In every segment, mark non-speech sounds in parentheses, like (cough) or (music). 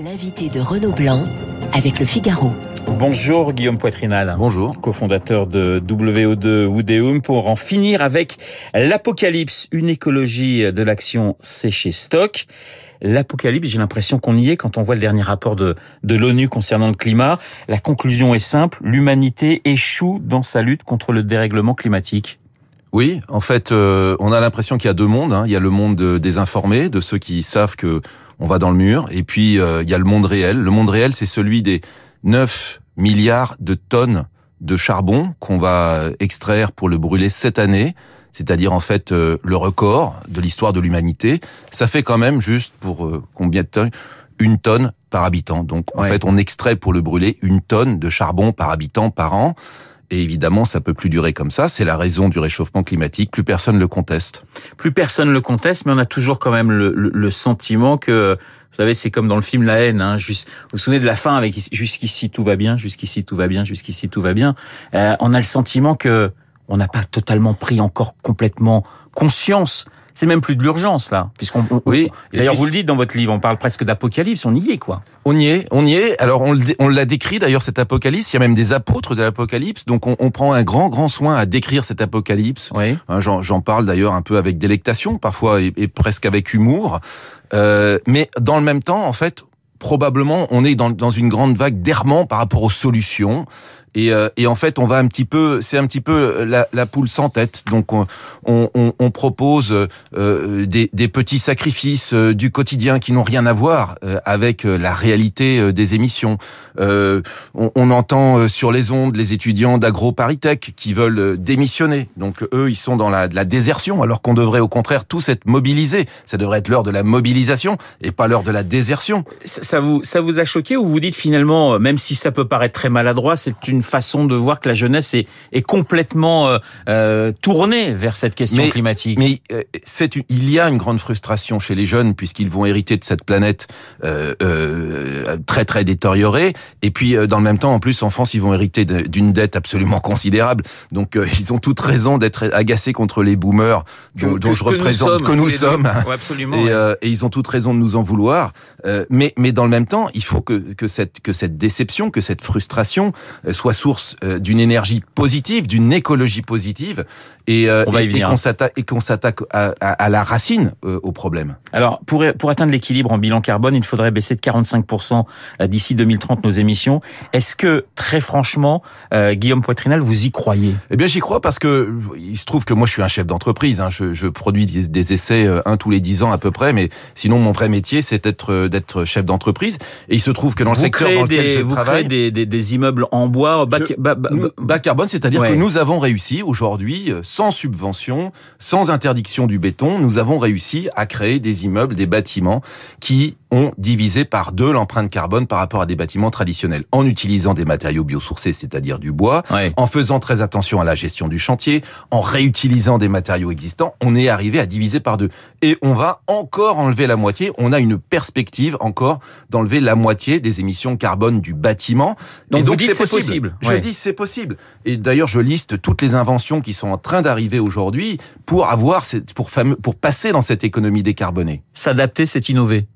L'invité de Renaud Blanc avec le Figaro. Bonjour Guillaume Poitrinal. Bonjour. Co-fondateur de WO2 Woodeum pour en finir avec l'apocalypse, une écologie de l'action séchée stock. L'apocalypse, j'ai l'impression qu'on y est quand on voit le dernier rapport de, de l'ONU concernant le climat. La conclusion est simple, l'humanité échoue dans sa lutte contre le dérèglement climatique. Oui, en fait, euh, on a l'impression qu'il y a deux mondes. Hein. Il y a le monde des informés, de ceux qui savent que on va dans le mur, et puis euh, il y a le monde réel. Le monde réel, c'est celui des 9 milliards de tonnes de charbon qu'on va extraire pour le brûler cette année, c'est-à-dire en fait euh, le record de l'histoire de l'humanité. Ça fait quand même juste pour combien de tonnes Une tonne par habitant. Donc en fait, on extrait pour le brûler une tonne de charbon par habitant par an. Et évidemment, ça peut plus durer comme ça. C'est la raison du réchauffement climatique. Plus personne le conteste. Plus personne le conteste, mais on a toujours quand même le, le, sentiment que, vous savez, c'est comme dans le film La haine. Hein, juste, vous vous souvenez de la fin avec jusqu'ici tout va bien, jusqu'ici tout va bien, jusqu'ici tout va bien. Euh, on a le sentiment que on n'a pas totalement pris encore complètement conscience c'est même plus de l'urgence là, puisqu'on. Oui. D'ailleurs, vous le dites dans votre livre, on parle presque d'apocalypse. On y est quoi. On y est, on y est. Alors on, on l'a décrit d'ailleurs cet apocalypse. Il y a même des apôtres de l'apocalypse. Donc on, on, prend un grand grand soin à décrire cet apocalypse. Oui. Hein, j'en parle d'ailleurs un peu avec délectation, parfois et, et presque avec humour. Euh, mais dans le même temps, en fait, probablement on est dans, dans une grande vague d'errement par rapport aux solutions. Et, euh, et, en fait, on va un petit peu, c'est un petit peu la, la, poule sans tête. Donc, on, on, on propose euh, des, des, petits sacrifices euh, du quotidien qui n'ont rien à voir euh, avec la réalité des émissions. On, on, entend sur les ondes les étudiants d'AgroParisTech qui veulent démissionner. Donc, eux, ils sont dans la, la désertion, alors qu'on devrait au contraire tous être mobilisés. Ça devrait être l'heure de la mobilisation et pas l'heure de la désertion. Ça vous, ça vous a choqué ou vous dites finalement, même si ça peut paraître très maladroit, c'est une façon de voir que la jeunesse est, est complètement euh, euh tournée vers cette question climatique. Mais euh, c'est il y a une grande frustration chez les jeunes puisqu'ils vont hériter de cette planète euh, euh très très détériorée. Et puis dans le même temps, en plus, en France, ils vont hériter d'une dette absolument considérable. Donc ils ont toute raison d'être agacés contre les boomers dont, que, je représente, que nous sommes. Ouais, absolument, et, et, ils ont toute raison de nous en vouloir. mais mais dans le même temps, il faut que que cette que cette déception, que cette frustration soit source euh, d'une énergie positive, d'une écologie positive, et, euh, et, qu'on s'attaque à, à, la racine euh, au problème. Alors, pour, pour atteindre l'équilibre en bilan carbone, il faudrait baisser de 45% d'ici 2030 nos émissions. Est-ce que, très franchement, Guillaume Poitrinal, vous y croyez? Eh bien, j'y crois parce que il se trouve que moi, je suis un chef d'entreprise. Hein. Je, je, produis des, des, essais un tous les dix ans à peu près, mais sinon, mon vrai métier, c'est d'être d'être chef d'entreprise. Et il se trouve que dans le secteur dans lequel je vous travaille, créez des, des, des immeubles en bois bas, carbone, c'est-à-dire que nous avons réussi aujourd'hui, euh, sans subvention, sans interdiction du béton, nous avons réussi à créer des immeubles, des bâtiments qui ont divisé par deux l'empreinte carbone par rapport à des bâtiments traditionnels, en utilisant des matériaux biosourcés, c'est-à-dire du bois, en faisant très attention à la gestion du chantier, en réutilisant des matériaux existants, on est arrivé à diviser par deux. Et on va encore enlever la moitié, on a une perspective encore d'enlever la moitié des émissions carbone du bâtiment. Donc, donc vous dites c'est possible. Je dis c'est possible. Et d'ailleurs, je liste toutes les inventions qui sont en train d'arriver aujourd'hui pour avoir, pour, pour passer dans cette économie décarbonée. S'adapter, c'est innover.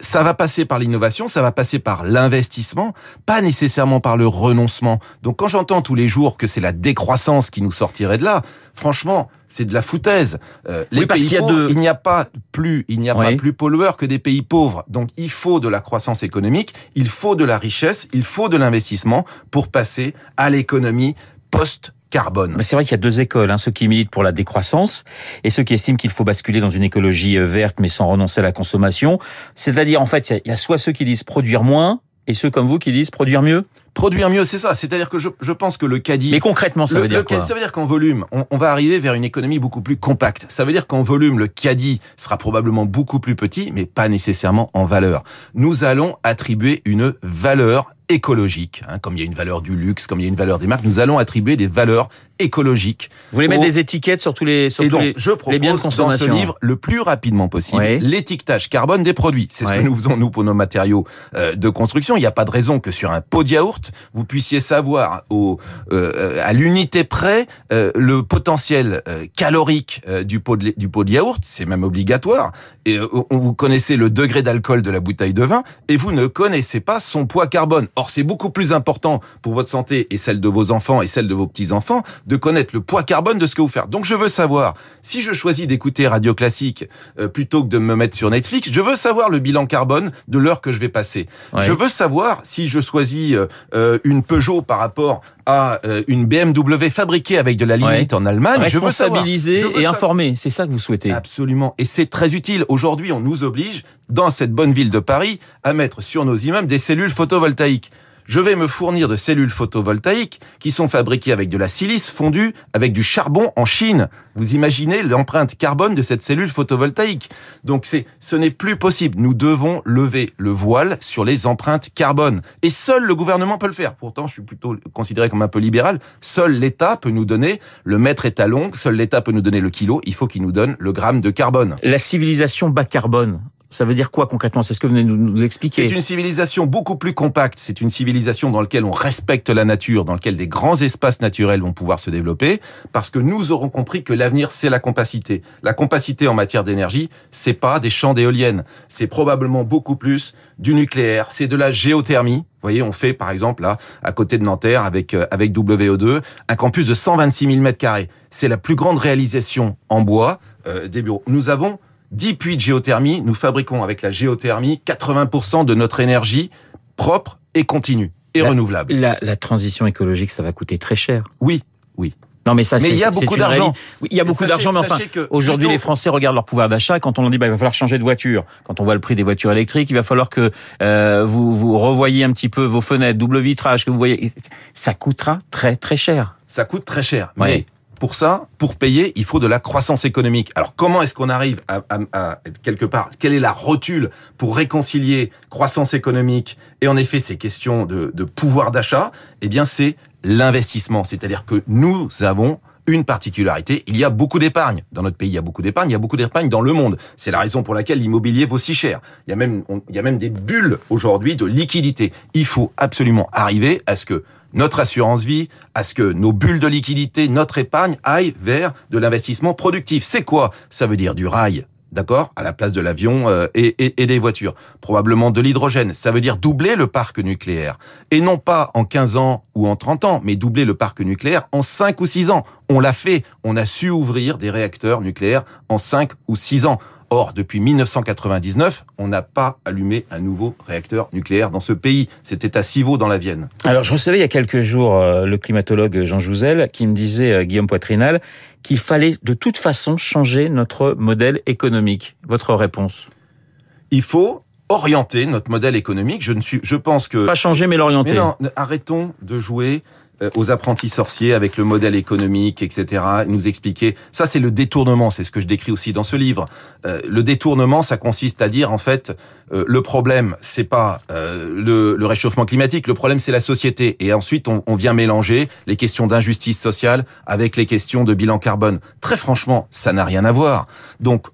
Ça va passer par l'innovation, ça va passer par l'investissement, pas nécessairement par le renoncement. Donc quand j'entends tous les jours que c'est la décroissance qui nous sortirait de là, franchement, c'est de la foutaise. Euh, les pays pauvres, il n'y a pas plus, il n'y a pas plus pollueurs que des pays pauvres. Donc il faut de la croissance économique, il faut de la richesse, il faut de l'investissement pour passer à l'économie post carbone. Mais c'est vrai qu'il y a deux écoles, hein, ceux qui militent pour la décroissance et ceux qui estiment qu'il faut basculer dans une écologie euh, verte mais sans renoncer à la consommation. C'est-à-dire en fait, il y a soit ceux qui disent produire moins et ceux comme vous qui disent produire mieux Produire mieux, c'est ça. C'est-à-dire que je, je, pense que le caddie... Mais concrètement, ça veut dire quoi? Ça veut dire qu'en volume, on, on, va arriver vers une économie beaucoup plus compacte. Ça veut dire qu'en volume, le caddie sera probablement beaucoup plus petit, mais pas nécessairement en valeur. Nous allons attribuer une valeur écologiques, hein, comme il y a une valeur du luxe, comme il y a une valeur des marques, nous allons attribuer des valeurs écologiques. Vous voulez mettre des étiquettes sur tous les, sur et tous donc, les, je propose biens de dans ce livre le plus rapidement possible Oui. l'étiquetage carbone des produits. C'est ce que nous faisons nous pour nos matériaux euh, de construction. Il n'y a pas de raison que sur un pot de yaourt, vous puissiez savoir au, euh, à l'unité près euh, le potentiel euh, calorique euh, du pot de, du pot de yaourt. C'est même obligatoire. Et vous connaissez le degré d'alcool de la bouteille de vin et vous ne connaissez pas son poids carbone. Or, c'est beaucoup plus important pour votre santé et celle de vos enfants et celle de vos petits-enfants de connaître le poids carbone de ce que vous faites. Donc, je veux savoir, si je choisis d'écouter Radio Classique euh, plutôt que de me mettre sur Netflix, je veux savoir le bilan carbone de l'heure que je vais passer. Ouais. Je veux savoir si je choisis euh, euh, une Peugeot par rapport à euh, une BMW fabriquée avec de la lignite en Allemagne. Je veux savoir. responsabiliser Je veux et informer. C'est ça que vous souhaitez. Absolument. Et c'est très utile. Aujourd'hui, on nous oblige, dans cette bonne ville de Paris, à mettre sur nos immeubles des cellules photovoltaïques. Je vais me fournir de cellules photovoltaïques qui sont fabriquées avec de la silice fondue avec du charbon en Chine. Vous imaginez l'empreinte carbone de cette cellule photovoltaïque. Donc c'est, ce n'est plus possible. Nous devons lever le voile sur les empreintes carbone. Et seul le gouvernement peut le faire. Pourtant, je suis plutôt considéré comme un peu libéral. Seul l'État peut nous donner le mètre étalon. Seul l'État peut nous donner le kilo. Il faut qu'il nous donne le gramme de carbone. La civilisation bas carbone, ça veut dire quoi concrètement? C'est ce que vous venez de nous expliquer. C'est une civilisation beaucoup plus compacte. C'est une civilisation dans laquelle on respecte la nature, dans laquelle des grands espaces naturels vont pouvoir se développer, parce que nous aurons compris que l'avenir, c'est la compacité. La compacité en matière d'énergie, c'est pas des champs d'éoliennes. C'est probablement beaucoup plus du nucléaire. C'est de la géothermie. Vous voyez, on fait, par exemple, là, à côté de Nanterre, avec, euh, avec WO2, un campus de 126 000 mètres carrés. C'est la plus grande réalisation en bois euh, des bureaux. Nous avons 10 puits de géothermie. Nous fabriquons avec la géothermie 80% de notre énergie propre et continue et La- renouvelable. La, la transition écologique, ça va coûter très cher. Oui, oui. Non, mais ça, Mais c'est il y a beaucoup d'argent. Oui, il y a beaucoup d'argent, mais enfin, aujourd'hui, plutôt- les Français regardent leur pouvoir d'achat. Quand on leur dit, bah, il va falloir changer de voiture. Quand on voit le prix des voitures électriques, il va falloir que euh, vous vous revoyiez un petit peu vos fenêtres, double vitrage, que vous voyez. Ça coûtera très très cher. Ça coûte très cher. Mais pour ça, pour payer, il faut de la croissance économique. Alors comment est-ce qu'on arrive à, à- quelque part Quelle est la rotule pour réconcilier croissance économique et en effet ces questions de pouvoir d'achat? Eh bien, c'est l'investissement. C'est-à-dire que nous avons une particularité, il y a beaucoup d'épargne. Dans notre pays, il y a beaucoup d'épargne, il y a beaucoup d'épargne dans le monde. C'est la raison pour laquelle l'immobilier vaut si cher. Il y a même, il y a même des bulles aujourd'hui de liquidité. Il faut absolument arriver à ce que notre assurance vie, à ce que nos bulles de liquidité, notre épargne aillent vers de l'investissement productif. C'est quoi? Ça veut dire du rail. D'accord? À la place de l'avion euh, et, et- et des voitures. Probablement de l'hydrogène. Ça veut dire doubler le parc nucléaire. Et non pas en 15 ans ou en 30 ans, mais doubler le parc nucléaire en 5 ou 6 ans. On l'a fait. On a su ouvrir des réacteurs nucléaires en 5 ou 6 ans. Or, depuis 1999, on n'a pas allumé un nouveau réacteur nucléaire dans ce pays. C'était à Civaux dans la Vienne. Alors, je recevais il y a quelques jours euh, le climatologue Jean Jouzel qui me disait, euh, Guillaume Poitrinal, qu'il fallait de toute façon changer notre modèle économique. Votre réponse? Il faut orienter notre modèle économique. Je ne suis, je pense que Pas changer, mais l'orienter. Mais non, arrêtons de jouer aux apprentis sorciers avec le modèle économique, etc. Nous expliquer. Ça, c'est le détournement. C'est ce que je décris aussi dans ce livre. Euh, le détournement, ça consiste à dire en fait, euh, le problème, c'est pas euh, le, le réchauffement climatique. Le problème, c'est la société. Et ensuite, on, on vient mélanger les questions d'injustice sociale avec les questions de bilan carbone. Très franchement, ça n'a rien à voir. Donc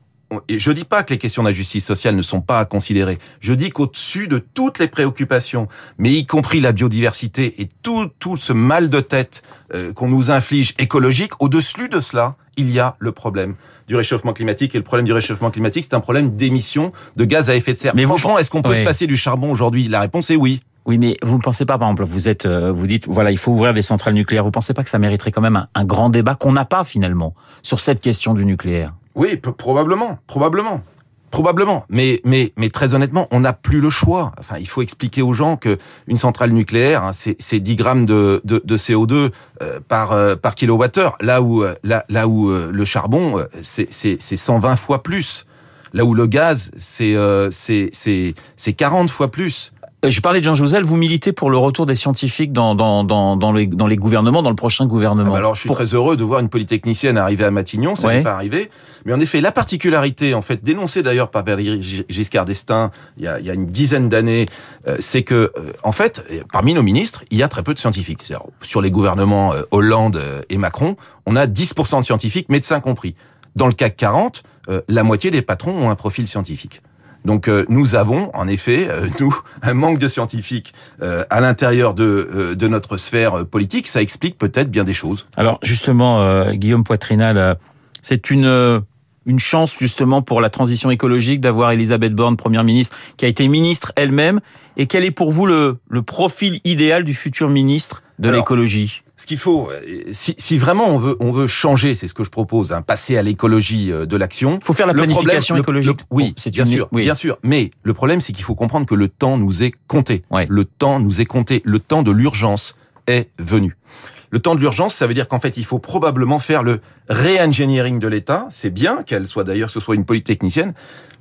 et je dis pas que les questions d'injustice sociale ne sont pas à considérer. Je dis qu'au-dessus de toutes les préoccupations, mais y compris la biodiversité et tout, tout ce mal de tête euh, qu'on nous inflige écologique, au-dessus de cela, il y a le problème du réchauffement climatique. Et le problème du réchauffement climatique, c'est un problème d'émissions de gaz à effet de serre. Mais Franchement, est-ce qu'on peut Oui. se passer du charbon aujourd'hui? La réponse est oui. Oui, mais vous ne pensez pas, par exemple, vous êtes, euh, vous dites, voilà, il faut ouvrir des centrales nucléaires. Vous pensez pas que ça mériterait quand même un, un grand débat qu'on n'a pas finalement sur cette question du nucléaire? Oui, probablement, probablement. Probablement, mais mais mais très honnêtement, on n'a plus le choix. Enfin, il faut expliquer aux gens que une centrale nucléaire, hein, c'est c'est 10 grammes de de, de CO2 euh, par euh, par kilowattheure. Là où euh, là où le charbon, c'est c'est c'est 120 fois plus. Là où le gaz, c'est c'est c'est c'est 40 fois plus. Euh, je parlais de Jean Jouzel, vous militez pour le retour des scientifiques dans, dans, dans, dans, les, dans les gouvernements, dans le prochain gouvernement. Ah bah alors je suis très heureux de voir une polytechnicienne arriver à Matignon, ça n'est pas arrivé. Mais en effet, la particularité, en fait, dénoncée d'ailleurs par Valéry Giscard d'Estaing il y a, il y a une dizaine d'années, euh, c'est que, euh, en fait, parmi nos ministres, il y a très peu de scientifiques. Sur les gouvernements Hollande et Macron, on a 10% de scientifiques, médecins compris. Dans le CAC 40, la moitié des patrons ont un profil scientifique. Donc euh, nous avons en effet, euh, nous, un manque de scientifiques euh, à l'intérieur de, de notre sphère politique. Ça explique peut-être bien des choses. Alors justement, Guillaume Poitrinal, c'est une une chance justement pour la transition écologique d'avoir Elisabeth Borne, première ministre, qui a été ministre elle-même. Et quel est pour vous le, le profil idéal du futur ministre de l'écologie? Ce qu'il faut, si, si, vraiment on veut, on veut changer, c'est ce que je propose, hein, passer à l'écologie euh, de l'action. Il faut faire la planification écologique. oui, c'est bien sûr, bien sûr. Mais le problème, c'est qu'il faut comprendre que le temps nous est compté. Le temps nous est compté. Le temps de l'urgence est venu. Le temps de l'urgence, ça veut dire qu'en fait, il faut probablement faire le re-engineering de l'État. C'est bien qu'elle soit d'ailleurs, ce soit une polytechnicienne.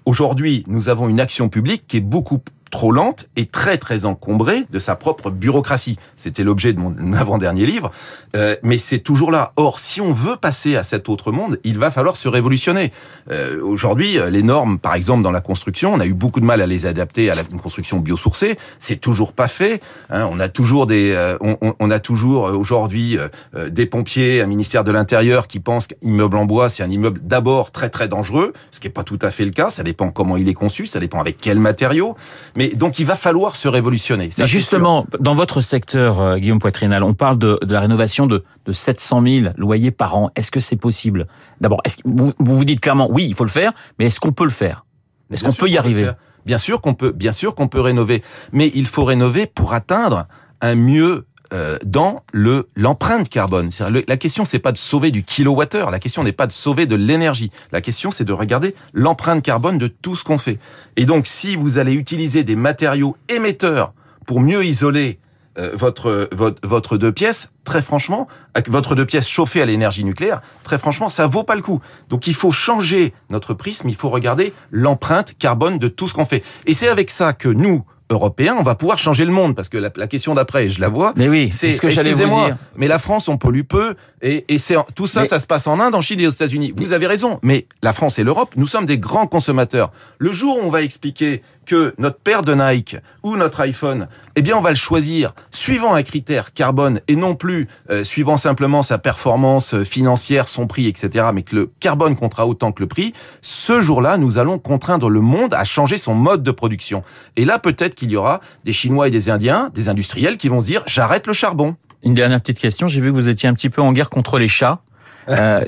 Aujourd'hui, nous avons une action publique qui est beaucoup trop lente et très très encombrée de sa propre bureaucratie. C'était l'objet de mon (laughs) avant-dernier livre, euh, mais c'est toujours là. Or, si on veut passer à cet autre monde, il va falloir se révolutionner. Euh, Aujourd'hui, les normes, par exemple dans la construction, on a eu beaucoup de mal à les adapter à la construction biosourcée. C'est toujours pas fait. Hein. On a toujours des, euh, on, on, a toujours euh, aujourd'hui euh, des pompiers, un ministère de l'Intérieur qui pense qu'immeuble en bois, c'est un immeuble d'abord très très dangereux, ce qui est pas tout à fait le cas. Ça dépend comment il est conçu, ça dépend avec quel matériaux. Mais donc il va falloir se révolutionner. Mais justement, dans votre secteur, euh, Guillaume Poitrinal, on parle de, la rénovation de, de 700 000 loyers par an. Est-ce que c'est possible? D'abord, vous vous dites clairement oui, il faut le faire, mais est-ce qu'on peut le faire? Est-ce qu'on peut y arriver? Bien sûr qu'on peut, bien sûr qu'on peut rénover, mais il faut rénover pour atteindre un mieux euh, dans le l'empreinte carbone. la question c'est pas de sauver du kilowattheure, la question n'est pas de sauver de l'énergie. La question c'est de regarder l'empreinte carbone de tout ce qu'on fait. Et donc si vous allez utiliser des matériaux émetteurs pour mieux isoler euh, votre, votre votre deux pièces, très franchement, avec votre deux pièces chauffées à l'énergie nucléaire, très franchement, ça vaut pas le coup. Donc il faut changer notre prisme, il faut regarder l'empreinte carbone de tout ce qu'on fait. Et c'est avec ça que nous, européen, on va pouvoir changer le monde parce que la, question d'après, je la vois. Mais oui, c'est ce que j'allais vous dire. Mais la France, on pollue peu et, et c'est tout ça, ça se passe en Inde, en Chine et aux États-Unis. Vous avez raison, mais la France et l'Europe, nous sommes des grands consommateurs. Le jour où on va expliquer que notre paire de Nike ou notre iPhone, eh bien, on va le choisir suivant un critère carbone et non plus euh, suivant simplement sa performance euh, financière, son prix, etc., mais que le carbone comptera autant que le prix. Ce jour-là, nous allons contraindre le monde à changer son mode de production. Et là, peut-être qu'il y aura des Chinois et des Indiens, des industriels qui vont se dire, j'arrête le charbon. Une dernière petite question. J'ai vu que vous étiez un petit peu en guerre contre les chats. (laughs) Euh,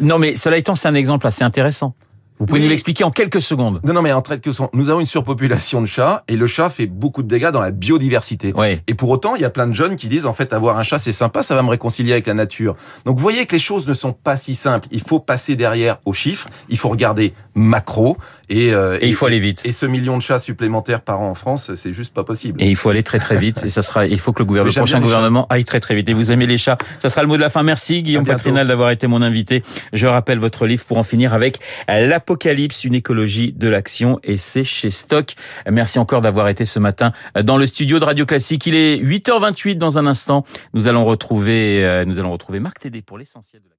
non, mais cela étant, c'est un exemple assez intéressant. Vous pouvez nous l'expliquer en quelques secondes. Non, non, mais en quelques secondes. Nous avons une surpopulation de chats et le chat fait beaucoup de dégâts dans la biodiversité. Et pour autant, il y a plein de jeunes qui disent en fait avoir un chat c'est sympa, ça va me réconcilier avec la nature. Donc vous voyez que les choses ne sont pas si simples. Il faut passer derrière aux chiffres, il faut regarder macro et, euh, et il faut aller vite. Et ce million de chats supplémentaires par an en France, c'est juste pas possible. Et il faut aller très très vite et ça sera il faut que le, gouvernement, le prochain gouvernement aille très très vite. Et vous aimez les chats, ça sera le mot de la fin. Merci Guillaume Patrinal d'avoir été mon invité. Je rappelle votre livre pour en finir avec l'apocalypse une de l'action et c'est chez Stock. Merci encore d'avoir été ce matin dans le studio de Radio Classique. Il est 8h28 dans un instant. Nous allons retrouver, euh, nous allons retrouver Marc Tédé pour l'essentiel de la